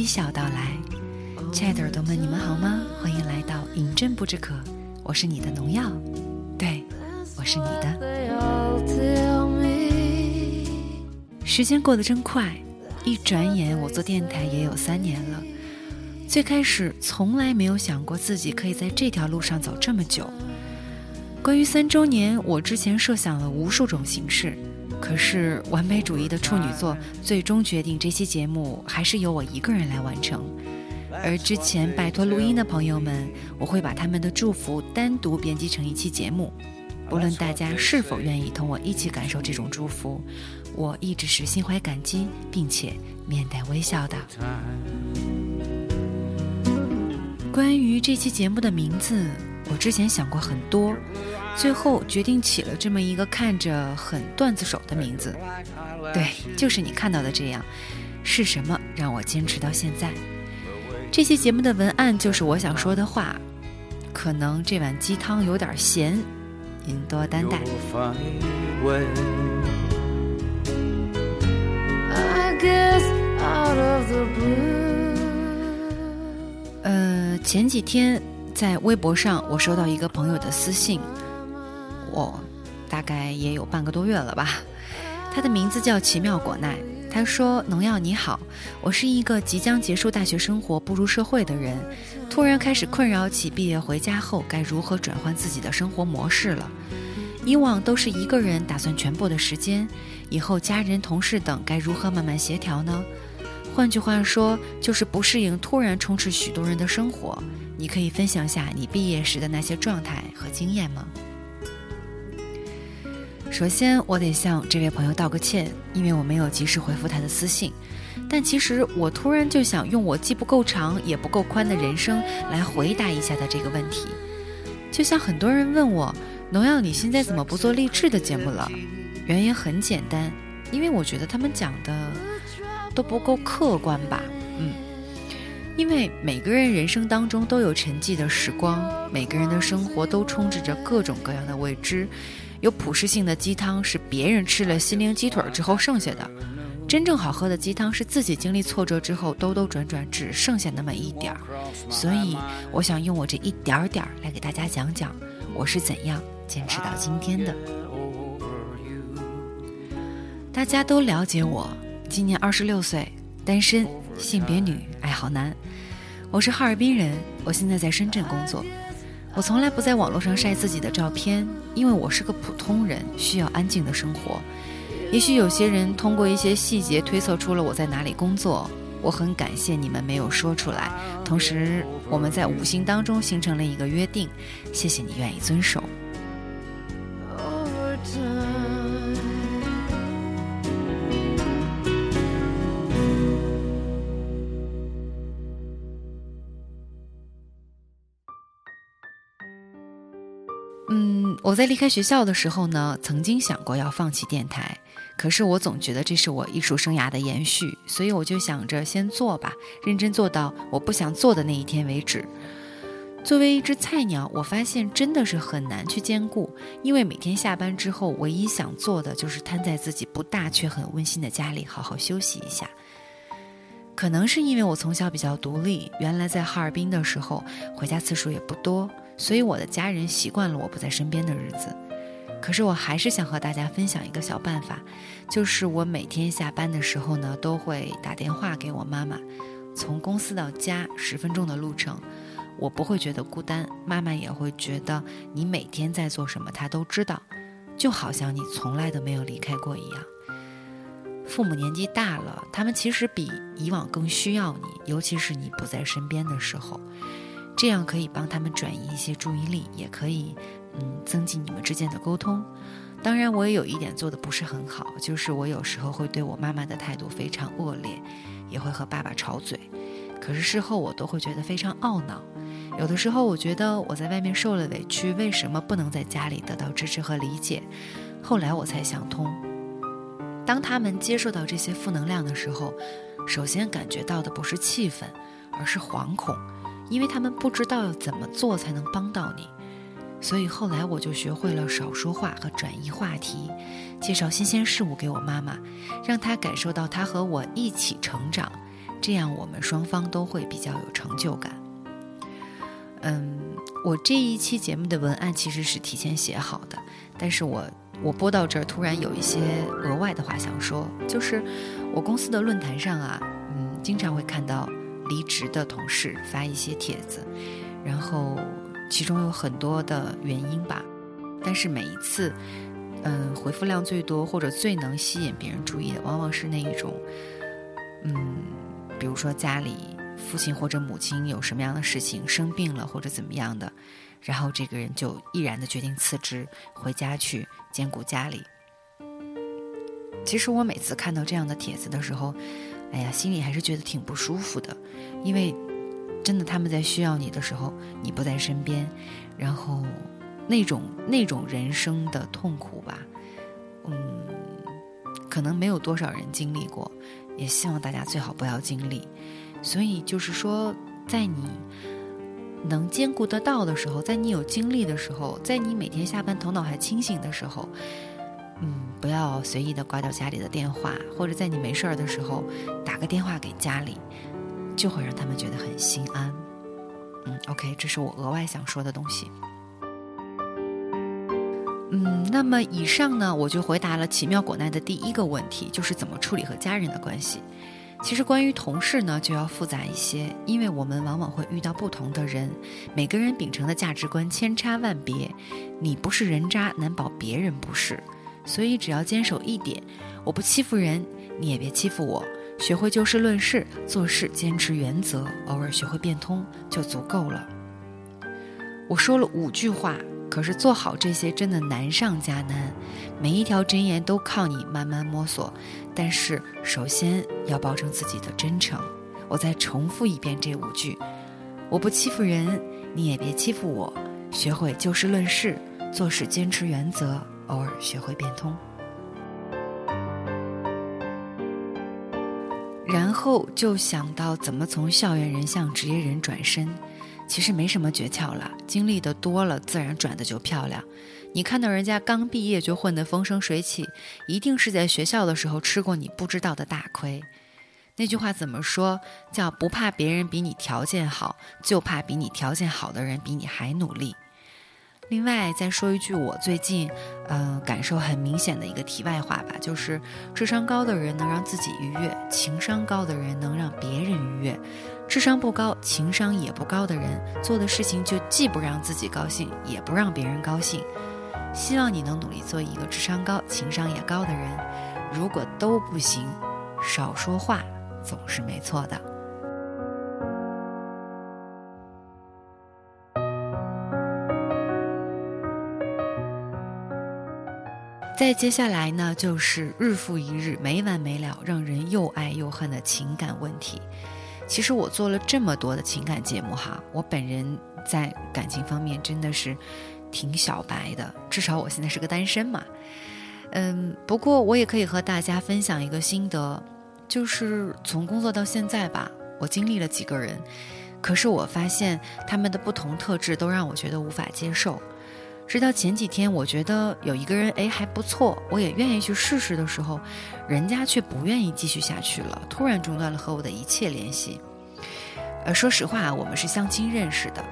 微笑到来。亲爱的耳朵们，你们好吗？欢迎来到饮鸩不知渴，我是你的农药，对，我是你的。时间过得真快，一转眼我做电台也有三年了。最开始从来没有想过自己可以在这条路上走这么久。关于三周年，我之前设想了无数种形式。可是完美主义的处女座最终决定，这期节目还是由我一个人来完成。而之前拜托录音的朋友们，我会把他们的祝福单独编辑成一期节目。不论大家是否愿意同我一起感受这种祝福，我一直是心怀感激，并且面带微笑的。关于这期节目的名字，我之前想过很多。最后决定起了这么一个看着很段子手的名字，对，就是你看到的这样。是什么让我坚持到现在？这期节目的文案就是我想说的话。可能这碗鸡汤有点咸，您多担待。呃，前几天在微博上，我收到一个朋友的私信。我大概也有半个多月了吧。他的名字叫奇妙果奈。他说：“农药你好，我是一个即将结束大学生活、步入社会的人，突然开始困扰起毕业回家后该如何转换自己的生活模式了。以往都是一个人打算全部的时间，以后家人、同事等该如何慢慢协调呢？换句话说，就是不适应突然充斥许多人的生活。你可以分享下你毕业时的那些状态和经验吗？”首先，我得向这位朋友道个歉，因为我没有及时回复他的私信。但其实我突然就想用我既不够长也不够宽的人生来回答一下他这个问题。就像很多人问我，农药你现在怎么不做励志的节目了？原因很简单，因为我觉得他们讲的都不够客观吧。嗯，因为每个人人生当中都有沉寂的时光，每个人的生活都充斥着各种各样的未知。有普适性的鸡汤是别人吃了心灵鸡腿之后剩下的，真正好喝的鸡汤是自己经历挫折之后兜兜转转只剩下那么一点儿。所以，我想用我这一点点儿来给大家讲讲我是怎样坚持到今天的。大家都了解我，今年二十六岁，单身，性别女，爱好男。我是哈尔滨人，我现在在深圳工作。我从来不在网络上晒自己的照片，因为我是个普通人，需要安静的生活。也许有些人通过一些细节推测出了我在哪里工作，我很感谢你们没有说出来。同时，我们在五星当中形成了一个约定，谢谢你愿意遵守。我在离开学校的时候呢，曾经想过要放弃电台，可是我总觉得这是我艺术生涯的延续，所以我就想着先做吧，认真做到我不想做的那一天为止。作为一只菜鸟，我发现真的是很难去兼顾，因为每天下班之后，唯一想做的就是瘫在自己不大却很温馨的家里，好好休息一下。可能是因为我从小比较独立，原来在哈尔滨的时候回家次数也不多。所以我的家人习惯了我不在身边的日子，可是我还是想和大家分享一个小办法，就是我每天下班的时候呢，都会打电话给我妈妈，从公司到家十分钟的路程，我不会觉得孤单，妈妈也会觉得你每天在做什么，她都知道，就好像你从来都没有离开过一样。父母年纪大了，他们其实比以往更需要你，尤其是你不在身边的时候。这样可以帮他们转移一些注意力，也可以，嗯，增进你们之间的沟通。当然，我也有一点做的不是很好，就是我有时候会对我妈妈的态度非常恶劣，也会和爸爸吵嘴。可是事后我都会觉得非常懊恼。有的时候我觉得我在外面受了委屈，为什么不能在家里得到支持和理解？后来我才想通，当他们接受到这些负能量的时候，首先感觉到的不是气愤，而是惶恐。因为他们不知道要怎么做才能帮到你，所以后来我就学会了少说话和转移话题，介绍新鲜事物给我妈妈，让她感受到她和我一起成长，这样我们双方都会比较有成就感。嗯，我这一期节目的文案其实是提前写好的，但是我我播到这儿突然有一些额外的话想说，就是我公司的论坛上啊，嗯，经常会看到离职的同事发一些帖子，然后其中有很多的原因吧，但是每一次，嗯，回复量最多或者最能吸引别人注意的，往往是那一种，嗯，比如说家里。父亲或者母亲有什么样的事情生病了或者怎么样的，然后这个人就毅然的决定辞职回家去兼顾家里。其实我每次看到这样的帖子的时候，哎呀，心里还是觉得挺不舒服的，因为真的他们在需要你的时候你不在身边，然后那种那种人生的痛苦吧，嗯，可能没有多少人经历过，也希望大家最好不要经历。所以就是说，在你能兼顾得到的时候，在你有精力的时候，在你每天下班头脑还清醒的时候，嗯，不要随意的挂掉家里的电话，或者在你没事儿的时候打个电话给家里，就会让他们觉得很心安。嗯，OK，这是我额外想说的东西。嗯，那么以上呢，我就回答了奇妙果奈的第一个问题，就是怎么处理和家人的关系。其实关于同事呢，就要复杂一些，因为我们往往会遇到不同的人，每个人秉承的价值观千差万别，你不是人渣，难保别人不是。所以只要坚守一点，我不欺负人，你也别欺负我，学会就事论事，做事坚持原则，偶尔学会变通就足够了。我说了五句话。可是做好这些真的难上加难，每一条箴言都靠你慢慢摸索。但是首先要保证自己的真诚。我再重复一遍这五句：我不欺负人，你也别欺负我。学会就事论事，做事坚持原则，偶尔学会变通。然后就想到怎么从校园人向职业人转身。其实没什么诀窍了，经历的多了，自然转的就漂亮。你看到人家刚毕业就混得风生水起，一定是在学校的时候吃过你不知道的大亏。那句话怎么说？叫不怕别人比你条件好，就怕比你条件好的人比你还努力。另外再说一句，我最近，呃，感受很明显的一个题外话吧，就是智商高的人能让自己愉悦，情商高的人能让别人愉悦。智商不高、情商也不高的人做的事情就既不让自己高兴，也不让别人高兴。希望你能努力做一个智商高、情商也高的人。如果都不行，少说话总是没错的。再接下来呢，就是日复一日、没完没了、让人又爱又恨的情感问题。其实我做了这么多的情感节目哈，我本人在感情方面真的是挺小白的，至少我现在是个单身嘛。嗯，不过我也可以和大家分享一个心得，就是从工作到现在吧，我经历了几个人，可是我发现他们的不同特质都让我觉得无法接受。直到前几天，我觉得有一个人哎还不错，我也愿意去试试的时候，人家却不愿意继续下去了，突然中断了和我的一切联系。呃，说实话，我们是相亲认识的。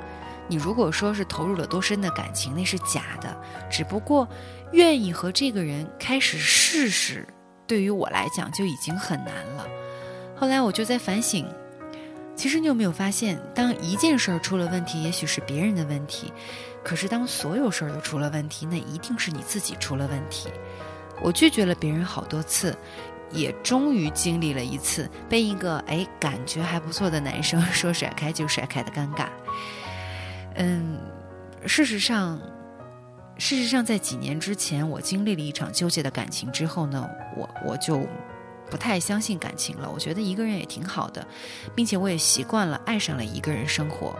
你如果说是投入了多深的感情，那是假的。只不过愿意和这个人开始试试，对于我来讲就已经很难了。后来我就在反省，其实你有没有发现，当一件事儿出了问题，也许是别人的问题。可是，当所有事儿都出了问题，那一定是你自己出了问题。我拒绝了别人好多次，也终于经历了一次被一个哎感觉还不错的男生 说甩开就甩开的尴尬。嗯，事实上，事实上，在几年之前，我经历了一场纠结的感情之后呢，我我就不太相信感情了。我觉得一个人也挺好的，并且我也习惯了爱上了一个人生活。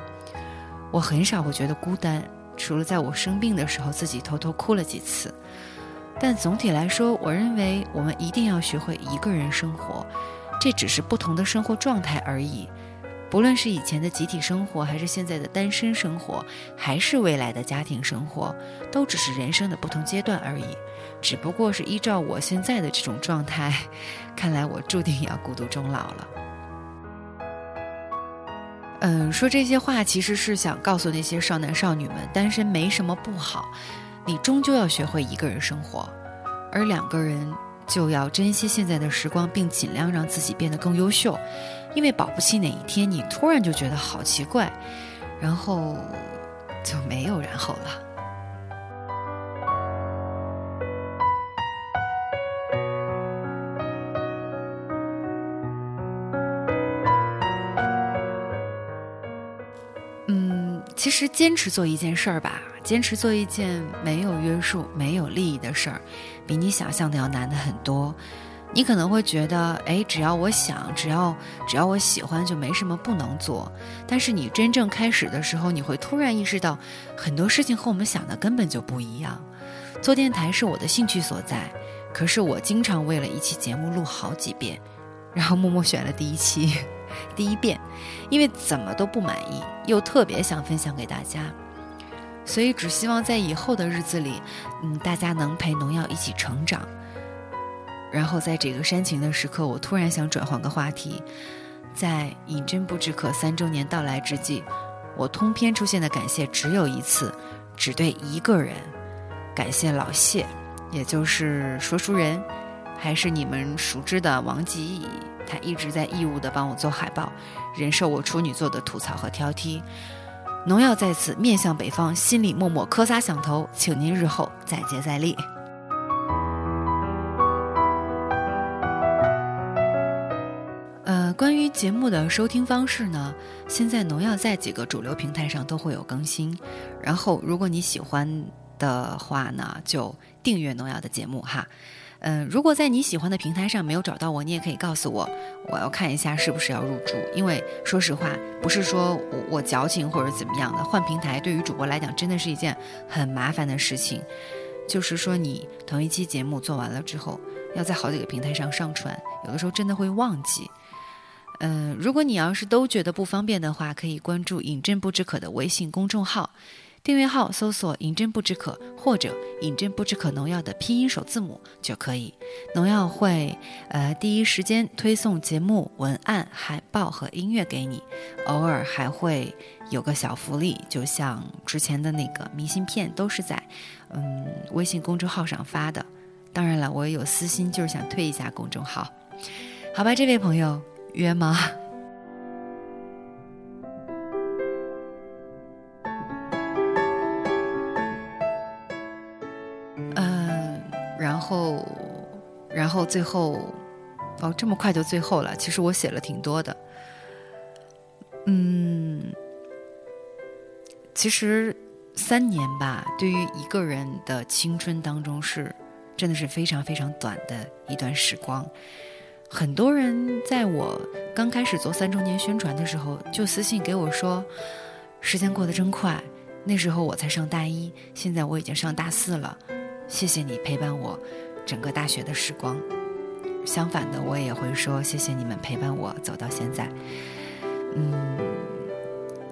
我很少会觉得孤单。除了在我生病的时候自己偷偷哭了几次，但总体来说，我认为我们一定要学会一个人生活，这只是不同的生活状态而已。不论是以前的集体生活，还是现在的单身生活，还是未来的家庭生活，都只是人生的不同阶段而已。只不过是依照我现在的这种状态，看来我注定要孤独终老了。嗯，说这些话其实是想告诉那些少男少女们，单身没什么不好，你终究要学会一个人生活，而两个人就要珍惜现在的时光，并尽量让自己变得更优秀，因为保不齐哪一天你突然就觉得好奇怪，然后就没有然后了。其实坚持做一件事儿吧，坚持做一件没有约束、没有利益的事儿，比你想象的要难的很多。你可能会觉得，哎，只要我想，只要只要我喜欢，就没什么不能做。但是你真正开始的时候，你会突然意识到，很多事情和我们想的根本就不一样。做电台是我的兴趣所在，可是我经常为了一期节目录好几遍，然后默默选了第一期。第一遍，因为怎么都不满意，又特别想分享给大家，所以只希望在以后的日子里，嗯，大家能陪农药一起成长。然后在这个煽情的时刻，我突然想转换个话题，在“饮鸩不止渴”三周年到来之际，我通篇出现的感谢只有一次，只对一个人，感谢老谢，也就是说书人，还是你们熟知的王吉。他一直在义务的帮我做海报，忍受我处女座的吐槽和挑剔。农药在此面向北方，心里默默磕仨响头，请您日后再接再厉。呃，关于节目的收听方式呢，现在农药在几个主流平台上都会有更新。然后，如果你喜欢的话呢，就订阅农药的节目哈。嗯，如果在你喜欢的平台上没有找到我，你也可以告诉我，我要看一下是不是要入驻。因为说实话，不是说我我矫情或者怎么样的，换平台对于主播来讲真的是一件很麻烦的事情。就是说，你同一期节目做完了之后，要在好几个平台上上传，有的时候真的会忘记。嗯，如果你要是都觉得不方便的话，可以关注“饮鸩不止渴”的微信公众号。订阅号搜索“饮鸩不止渴”或者“饮鸩不止渴农药”的拼音首字母就可以。农药会呃第一时间推送节目文案、海报和音乐给你，偶尔还会有个小福利，就像之前的那个明信片，都是在嗯微信公众号上发的。当然了，我也有私心，就是想推一下公众号。好吧，这位朋友约吗？后最后，哦，这么快就最后了。其实我写了挺多的，嗯，其实三年吧，对于一个人的青春当中是真的是非常非常短的一段时光。很多人在我刚开始做三周年宣传的时候，就私信给我说，时间过得真快。那时候我才上大一，现在我已经上大四了。谢谢你陪伴我整个大学的时光。相反的，我也会说谢谢你们陪伴我走到现在。嗯，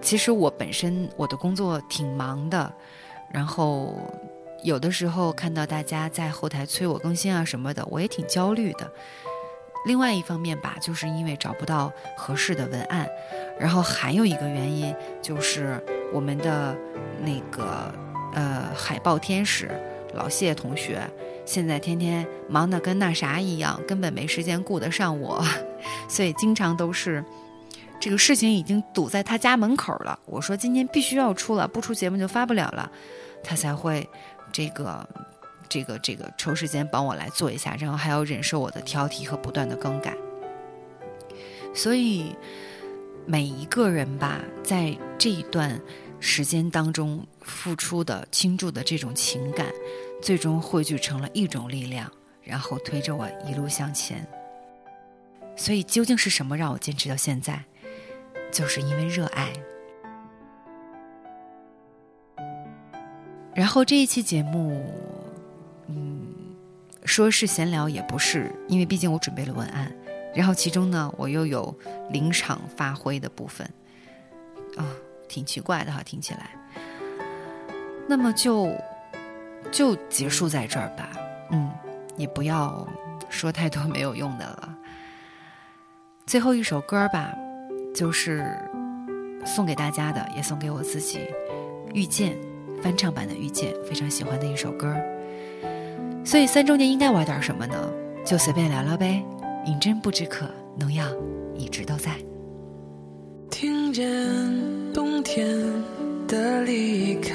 其实我本身我的工作挺忙的，然后有的时候看到大家在后台催我更新啊什么的，我也挺焦虑的。另外一方面吧，就是因为找不到合适的文案，然后还有一个原因就是我们的那个呃海报天使。老谢同学现在天天忙得跟那啥一样，根本没时间顾得上我，所以经常都是这个事情已经堵在他家门口了。我说今天必须要出了，不出节目就发不了了，他才会这个这个这个抽时间帮我来做一下，然后还要忍受我的挑剔和不断的更改。所以每一个人吧，在这一段时间当中付出的倾注的这种情感。最终汇聚成了一种力量，然后推着我一路向前。所以，究竟是什么让我坚持到现在？就是因为热爱。然后这一期节目，嗯，说是闲聊也不是，因为毕竟我准备了文案，然后其中呢，我又有临场发挥的部分，啊，挺奇怪的哈，听起来。那么就就结束在这儿吧，嗯，也不要说太多没有用的了。最后一首歌吧，就是送给大家的，也送给我自己，《遇见》翻唱版的《遇见》，非常喜欢的一首歌。所以三周年应该玩点什么呢？就随便聊聊呗。饮鸩不知渴，农药一直都在。听见冬天的离开，